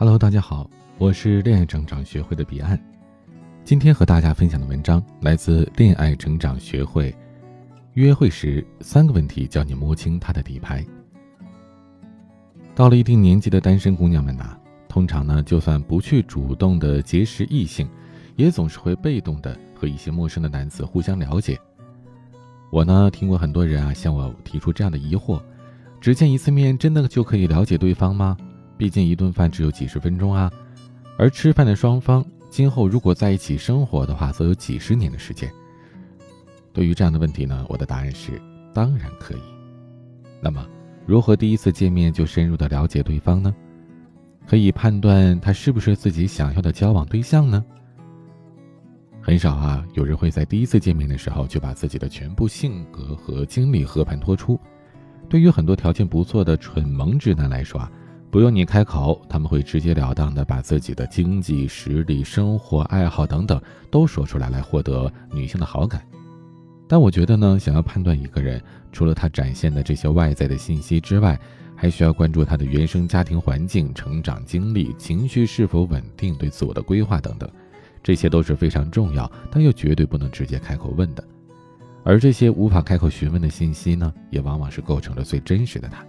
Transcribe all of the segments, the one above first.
Hello，大家好，我是恋爱成长学会的彼岸。今天和大家分享的文章来自恋爱成长学会。约会时三个问题，教你摸清他的底牌。到了一定年纪的单身姑娘们呐，通常呢，就算不去主动的结识异性，也总是会被动的和一些陌生的男子互相了解。我呢，听过很多人啊向我提出这样的疑惑：只见一次面，真的就可以了解对方吗？毕竟一顿饭只有几十分钟啊，而吃饭的双方今后如果在一起生活的话，则有几十年的时间。对于这样的问题呢，我的答案是当然可以。那么，如何第一次见面就深入的了解对方呢？可以判断他是不是自己想要的交往对象呢？很少啊，有人会在第一次见面的时候就把自己的全部性格和经历和盘托出。对于很多条件不错的蠢萌直男来说啊。不用你开口，他们会直截了当的把自己的经济实力、生活爱好等等都说出来，来获得女性的好感。但我觉得呢，想要判断一个人，除了他展现的这些外在的信息之外，还需要关注他的原生家庭环境、成长经历、情绪是否稳定、对自我的规划等等，这些都是非常重要，但又绝对不能直接开口问的。而这些无法开口询问的信息呢，也往往是构成了最真实的他。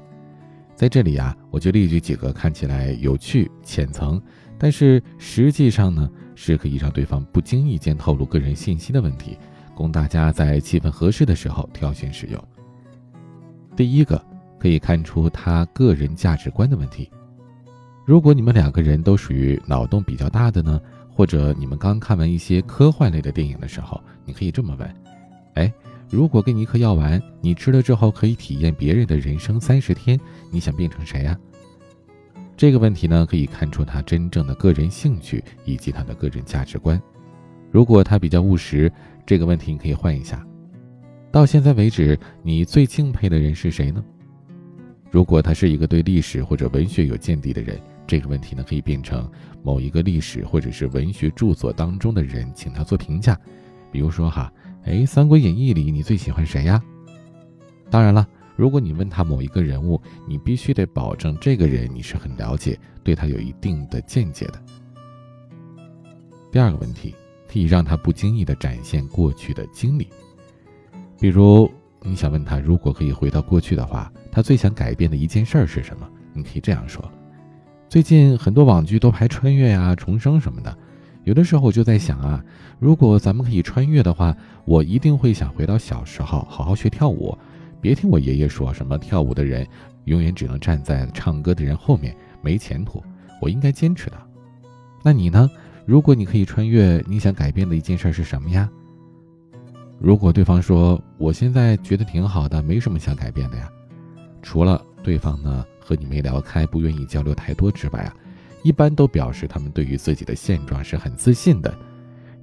在这里啊，我就列举几个看起来有趣、浅层，但是实际上呢是可以让对方不经意间透露个人信息的问题，供大家在气氛合适的时候挑选使用。第一个可以看出他个人价值观的问题。如果你们两个人都属于脑洞比较大的呢，或者你们刚看完一些科幻类的电影的时候，你可以这么问：哎。如果给你一颗药丸，你吃了之后可以体验别人的人生三十天，你想变成谁啊？这个问题呢，可以看出他真正的个人兴趣以及他的个人价值观。如果他比较务实，这个问题你可以换一下：到现在为止，你最敬佩的人是谁呢？如果他是一个对历史或者文学有见地的人，这个问题呢，可以变成某一个历史或者是文学著作当中的人，请他做评价。比如说哈。哎，《三国演义》里你最喜欢谁呀？当然了，如果你问他某一个人物，你必须得保证这个人你是很了解，对他有一定的见解的。第二个问题，可以让他不经意的展现过去的经历，比如你想问他，如果可以回到过去的话，他最想改变的一件事儿是什么？你可以这样说：最近很多网剧都拍穿越呀、重生什么的。有的时候我就在想啊，如果咱们可以穿越的话，我一定会想回到小时候，好好学跳舞。别听我爷爷说什么跳舞的人永远只能站在唱歌的人后面，没前途。我应该坚持的。那你呢？如果你可以穿越，你想改变的一件事是什么呀？如果对方说我现在觉得挺好的，没什么想改变的呀，除了对方呢和你没聊开，不愿意交流太多之外啊。一般都表示他们对于自己的现状是很自信的，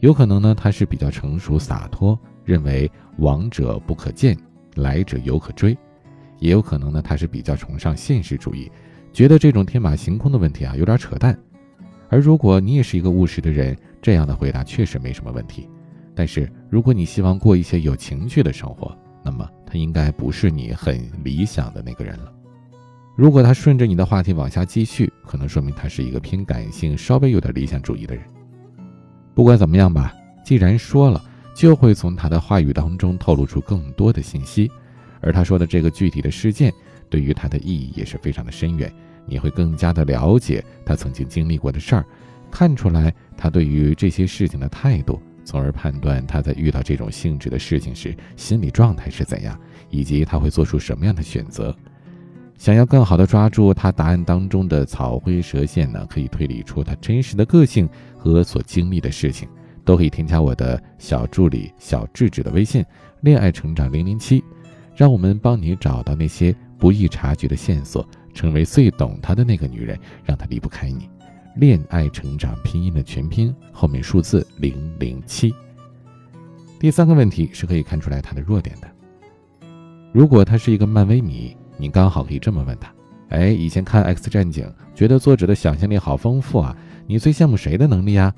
有可能呢他是比较成熟洒脱，认为往者不可见，来者犹可追，也有可能呢他是比较崇尚现实主义，觉得这种天马行空的问题啊有点扯淡。而如果你也是一个务实的人，这样的回答确实没什么问题。但是如果你希望过一些有情趣的生活，那么他应该不是你很理想的那个人了。如果他顺着你的话题往下继续，可能说明他是一个偏感性、稍微有点理想主义的人。不管怎么样吧，既然说了，就会从他的话语当中透露出更多的信息，而他说的这个具体的事件，对于他的意义也是非常的深远。你会更加的了解他曾经经历过的事儿，看出来他对于这些事情的态度，从而判断他在遇到这种性质的事情时心理状态是怎样，以及他会做出什么样的选择。想要更好的抓住他答案当中的草灰蛇线呢？可以推理出他真实的个性和所经历的事情，都可以添加我的小助理小智智的微信“恋爱成长零零七”，让我们帮你找到那些不易察觉的线索，成为最懂他的那个女人，让他离不开你。恋爱成长拼音的全拼后面数字零零七。第三个问题是可以看出来他的弱点的，如果他是一个漫威迷。你刚好可以这么问他：哎，以前看《X 战警》，觉得作者的想象力好丰富啊！你最羡慕谁的能力呀？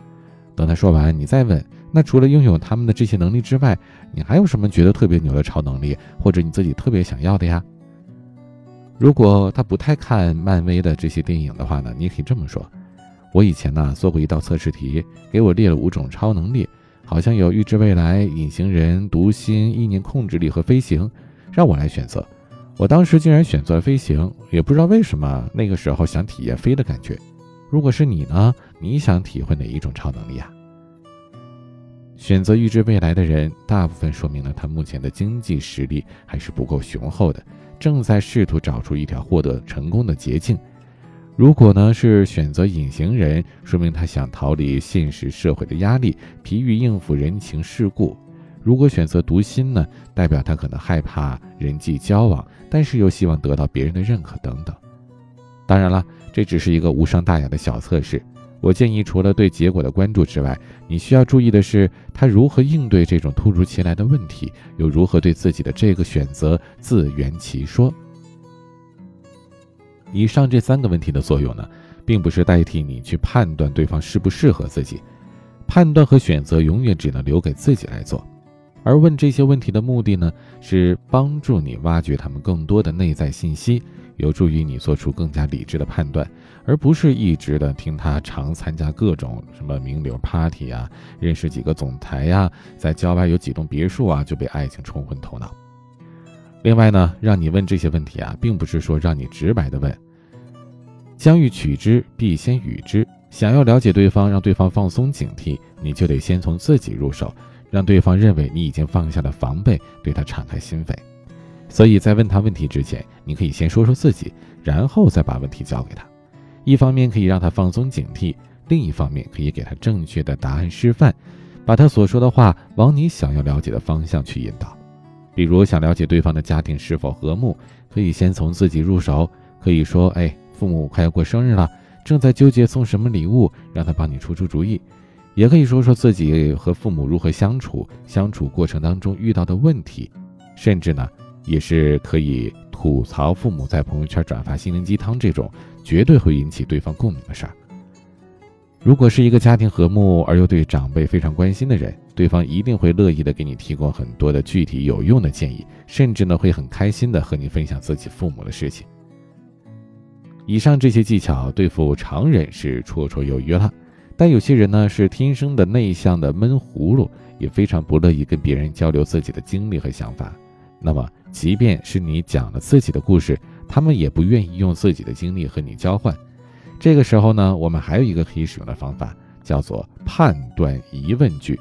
等他说完，你再问：那除了拥有他们的这些能力之外，你还有什么觉得特别牛的超能力，或者你自己特别想要的呀？如果他不太看漫威的这些电影的话呢，你可以这么说：我以前呢做过一道测试题，给我列了五种超能力，好像有预知未来、隐形人、读心、意念控制力和飞行，让我来选择。我当时竟然选择了飞行，也不知道为什么，那个时候想体验飞的感觉。如果是你呢？你想体会哪一种超能力啊？选择预知未来的人，大部分说明了他目前的经济实力还是不够雄厚的，正在试图找出一条获得成功的捷径。如果呢是选择隐形人，说明他想逃离现实社会的压力，疲于应付人情世故；如果选择读心呢，代表他可能害怕人际交往，但是又希望得到别人的认可等等。当然了，这只是一个无伤大雅的小测试。我建议，除了对结果的关注之外，你需要注意的是他如何应对这种突如其来的问题，又如何对自己的这个选择自圆其说。以上这三个问题的作用呢，并不是代替你去判断对方适不适合自己，判断和选择永远只能留给自己来做。而问这些问题的目的呢，是帮助你挖掘他们更多的内在信息。有助于你做出更加理智的判断，而不是一直的听他常参加各种什么名流 party 啊，认识几个总裁呀，在郊外有几栋别墅啊，就被爱情冲昏头脑。另外呢，让你问这些问题啊，并不是说让你直白的问。将欲取之，必先予之。想要了解对方，让对方放松警惕，你就得先从自己入手，让对方认为你已经放下了防备，对他敞开心扉。所以在问他问题之前，你可以先说说自己，然后再把问题交给他。一方面可以让他放松警惕，另一方面可以给他正确的答案示范，把他所说的话往你想要了解的方向去引导。比如想了解对方的家庭是否和睦，可以先从自己入手，可以说：“哎，父母快要过生日了，正在纠结送什么礼物，让他帮你出出主意。”也可以说说自己和父母如何相处，相处过程当中遇到的问题，甚至呢。也是可以吐槽父母在朋友圈转发心灵鸡汤这种绝对会引起对方共鸣的事儿。如果是一个家庭和睦而又对长辈非常关心的人，对方一定会乐意的给你提供很多的具体有用的建议，甚至呢会很开心的和你分享自己父母的事情。以上这些技巧对付常人是绰绰有余了，但有些人呢是天生的内向的闷葫芦，也非常不乐意跟别人交流自己的经历和想法。那么。即便是你讲了自己的故事，他们也不愿意用自己的经历和你交换。这个时候呢，我们还有一个可以使用的方法，叫做判断疑问句。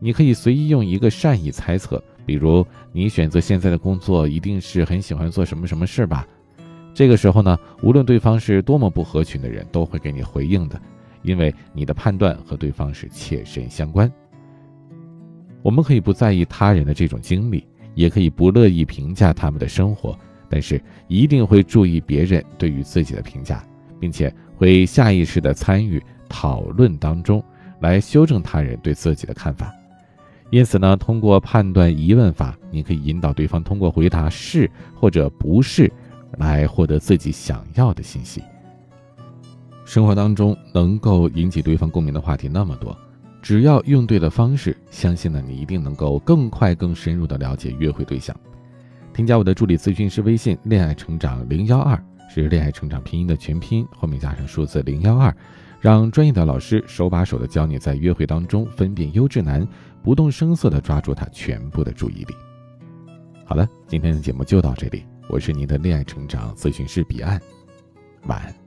你可以随意用一个善意猜测，比如你选择现在的工作，一定是很喜欢做什么什么事吧？这个时候呢，无论对方是多么不合群的人，都会给你回应的，因为你的判断和对方是切身相关。我们可以不在意他人的这种经历。也可以不乐意评价他们的生活，但是一定会注意别人对于自己的评价，并且会下意识地参与讨论当中，来修正他人对自己的看法。因此呢，通过判断疑问法，你可以引导对方通过回答是或者不是，来获得自己想要的信息。生活当中能够引起对方共鸣的话题那么多。只要用对了方式，相信呢，你一定能够更快、更深入的了解约会对象。添加我的助理咨询师微信“恋爱成长零幺二”，是恋爱成长拼音的全拼，后面加上数字零幺二，让专业的老师手把手的教你在约会当中分辨优质男，不动声色的抓住他全部的注意力。好了，今天的节目就到这里，我是您的恋爱成长咨询师彼岸，晚安。